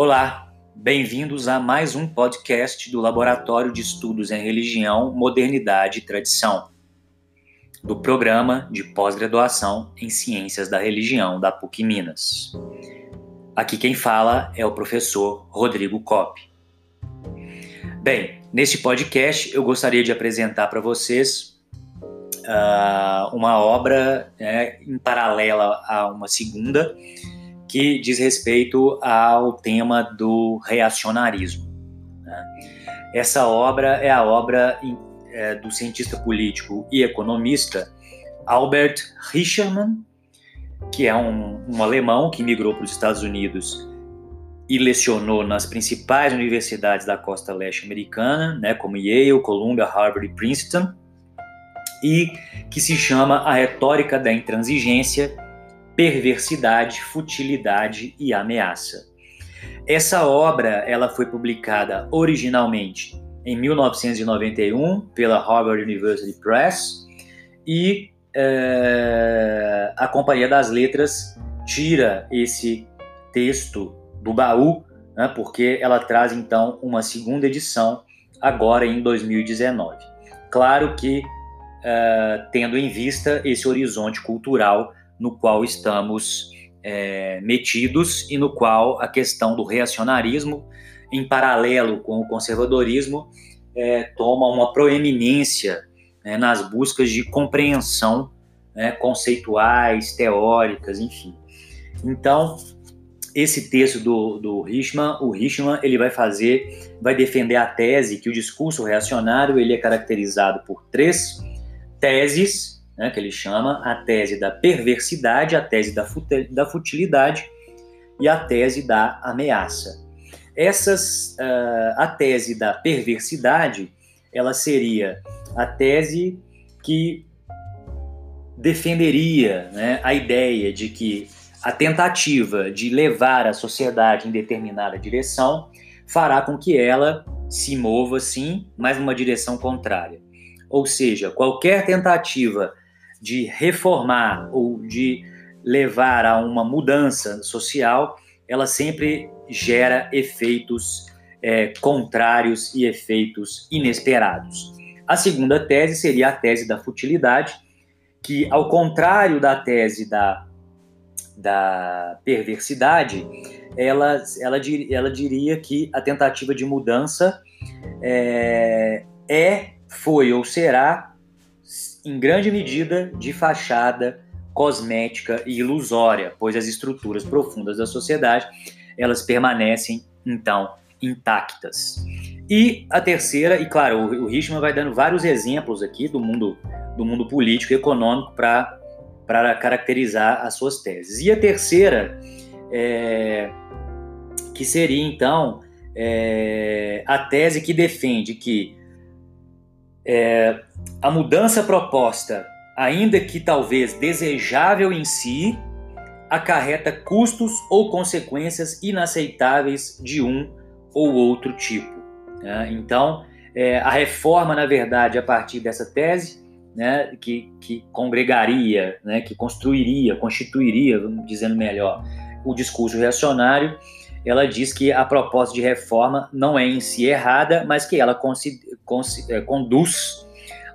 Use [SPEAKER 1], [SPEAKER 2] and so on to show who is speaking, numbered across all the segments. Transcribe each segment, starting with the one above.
[SPEAKER 1] Olá, bem-vindos a mais um podcast do Laboratório de Estudos em Religião, Modernidade e Tradição, do programa de pós-graduação em Ciências da Religião da PUC Minas. Aqui quem fala é o professor Rodrigo Cop. Bem, neste podcast eu gostaria de apresentar para vocês uh, uma obra né, em paralela a uma segunda que diz respeito ao tema do reacionarismo. Né? Essa obra é a obra é, do cientista político e economista Albert Richermann, que é um, um alemão que migrou para os Estados Unidos e lecionou nas principais universidades da costa leste americana, né, como Yale, Columbia, Harvard e Princeton, e que se chama A Retórica da Intransigência perversidade, futilidade e ameaça. Essa obra ela foi publicada originalmente em 1991 pela Harvard University Press e é, a Companhia das Letras tira esse texto do baú, né, porque ela traz então uma segunda edição agora em 2019. Claro que é, tendo em vista esse horizonte cultural no qual estamos é, metidos e no qual a questão do reacionarismo, em paralelo com o conservadorismo, é, toma uma proeminência né, nas buscas de compreensão né, conceituais, teóricas, enfim. Então, esse texto do, do Richman, o Richman, ele vai fazer, vai defender a tese que o discurso reacionário ele é caracterizado por três teses né, que ele chama a tese da perversidade, a tese da, da futilidade e a tese da ameaça. Essas, uh, a tese da perversidade, ela seria a tese que defenderia né, a ideia de que a tentativa de levar a sociedade em determinada direção fará com que ela se mova, sim, mas numa direção contrária. Ou seja, qualquer tentativa de reformar ou de levar a uma mudança social, ela sempre gera efeitos é, contrários e efeitos inesperados. A segunda tese seria a tese da futilidade, que, ao contrário da tese da, da perversidade, ela, ela, ela diria que a tentativa de mudança é, é foi ou será em grande medida, de fachada cosmética e ilusória, pois as estruturas profundas da sociedade elas permanecem então intactas. E a terceira, e claro, o, Richman vai dando vários exemplos aqui do mundo do mundo político e econômico para para caracterizar as suas teses. E a terceira, é, que seria então é, a tese que defende que é, a mudança proposta, ainda que talvez desejável em si, acarreta custos ou consequências inaceitáveis de um ou outro tipo. Né? Então, é, a reforma, na verdade, a partir dessa tese, né, que, que congregaria, né, que construiria, constituiria, dizendo melhor, o discurso reacionário, ela diz que a proposta de reforma não é em si errada, mas que ela conduz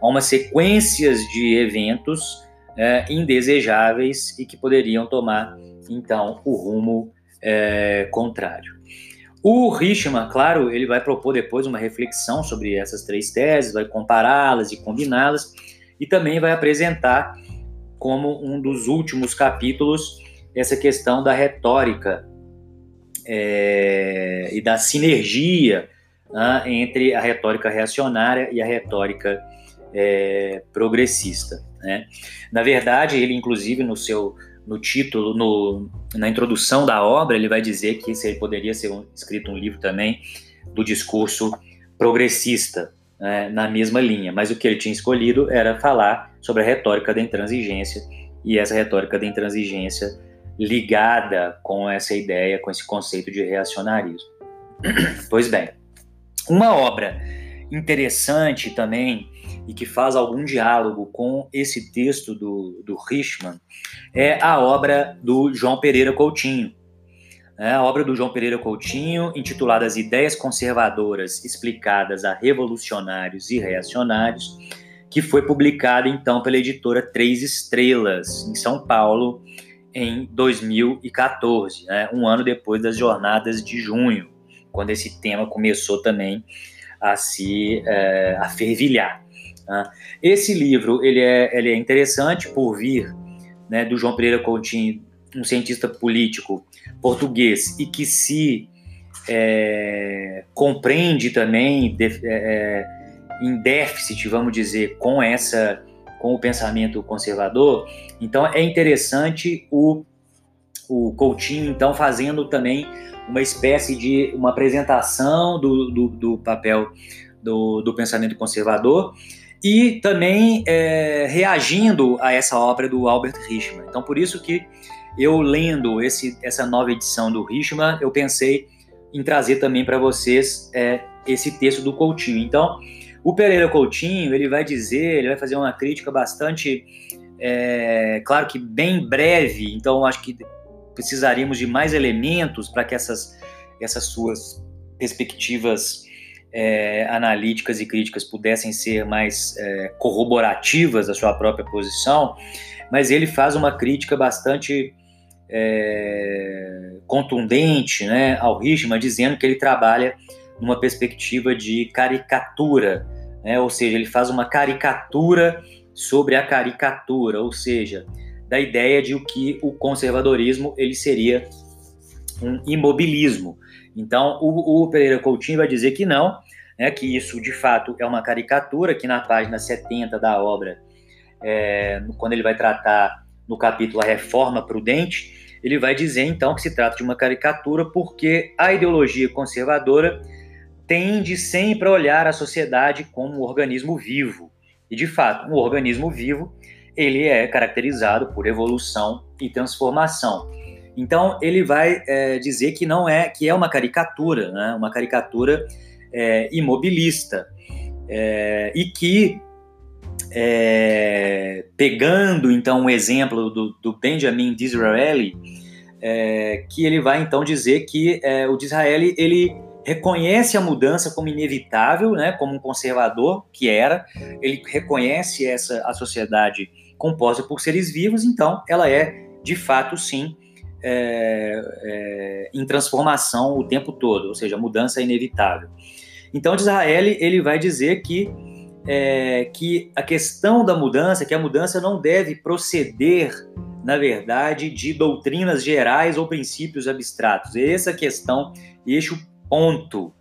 [SPEAKER 1] a uma sequência de eventos é, indesejáveis e que poderiam tomar, então, o rumo é, contrário. O Richman, claro, ele vai propor depois uma reflexão sobre essas três teses, vai compará-las e combiná-las, e também vai apresentar como um dos últimos capítulos essa questão da retórica é, e da sinergia né, entre a retórica reacionária e a retórica é, progressista. Né? Na verdade, ele inclusive no seu no título, no, na introdução da obra, ele vai dizer que ele poderia ser um, escrito um livro também do discurso progressista, né, na mesma linha. Mas o que ele tinha escolhido era falar sobre a retórica da intransigência e essa retórica da intransigência ligada com essa ideia, com esse conceito de reacionarismo. Pois bem, uma obra interessante também e que faz algum diálogo com esse texto do, do Richman é a obra do João Pereira Coutinho, né, a obra do João Pereira Coutinho, intitulada As Ideias Conservadoras Explicadas a Revolucionários e Reacionários, que foi publicada então pela editora Três Estrelas, em São Paulo, em 2014, né, um ano depois das Jornadas de Junho, quando esse tema começou também a se é, a fervilhar. Né. Esse livro ele é, ele é interessante por vir né, do João Pereira Coutinho, um cientista político português e que se é, compreende também de, é, é, em déficit, vamos dizer, com essa com o pensamento conservador. Então é interessante o, o Coutinho então fazendo também uma espécie de uma apresentação do, do, do papel do, do, pensamento conservador e também é, reagindo a essa obra do Albert Richman. Então por isso que eu lendo esse, essa nova edição do Richman, eu pensei em trazer também para vocês é, esse texto do Coutinho. Então, o Pereira Coutinho, ele vai dizer, ele vai fazer uma crítica bastante, é, claro que bem breve, então acho que precisaríamos de mais elementos para que essas, essas suas perspectivas é, analíticas e críticas pudessem ser mais é, corroborativas da sua própria posição, mas ele faz uma crítica bastante é, contundente né, ao Richman, dizendo que ele trabalha numa perspectiva de caricatura, né, ou seja, ele faz uma caricatura sobre a caricatura, ou seja, da ideia de que o conservadorismo ele seria um imobilismo. Então, o, o Pereira Coutinho vai dizer que não, né, que isso de fato é uma caricatura, que na página 70 da obra, é, quando ele vai tratar no capítulo A Reforma Prudente, ele vai dizer então que se trata de uma caricatura porque a ideologia conservadora tende sempre a olhar a sociedade como um organismo vivo. E de fato, um organismo vivo, ele é caracterizado por evolução e transformação. Então ele vai é, dizer que não é que é uma caricatura, né? uma caricatura é, imobilista é, e que é, pegando então um exemplo do, do Benjamin Disraeli, é, que ele vai então dizer que é, o Disraeli ele reconhece a mudança como inevitável, né, como um conservador que era, ele reconhece essa a sociedade composta por seres vivos, então ela é de fato sim é, é, em transformação o tempo todo, ou seja, a mudança é inevitável. Então, Disraeli ele vai dizer que é, que a questão da mudança, que a mudança não deve proceder, na verdade, de doutrinas gerais ou princípios abstratos. Essa é questão, este o ponto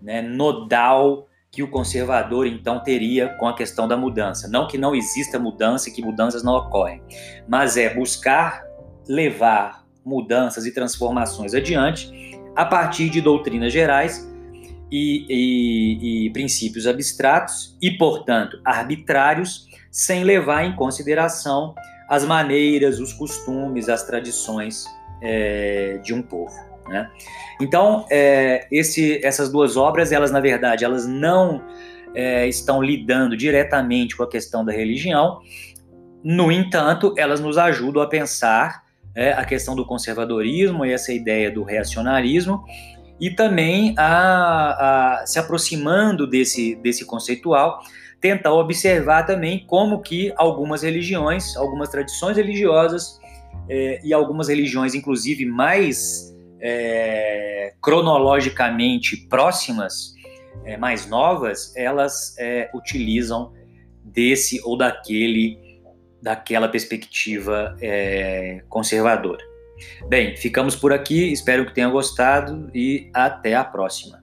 [SPEAKER 1] né, nodal que o conservador então teria com a questão da mudança. Não que não exista mudança e que mudanças não ocorrem, mas é buscar levar mudanças e transformações adiante a partir de doutrinas gerais e, e, e princípios abstratos e, portanto, arbitrários, sem levar em consideração as maneiras, os costumes, as tradições é, de um povo. Né? Então, é, esse, essas duas obras, elas na verdade, elas não é, estão lidando diretamente com a questão da religião. No entanto, elas nos ajudam a pensar é, a questão do conservadorismo e essa ideia do reacionarismo e também a, a, se aproximando desse, desse conceitual, tentar observar também como que algumas religiões, algumas tradições religiosas é, e algumas religiões, inclusive mais é, cronologicamente próximas, é, mais novas, elas é, utilizam desse ou daquele, daquela perspectiva é, conservadora. Bem, ficamos por aqui, espero que tenham gostado e até a próxima.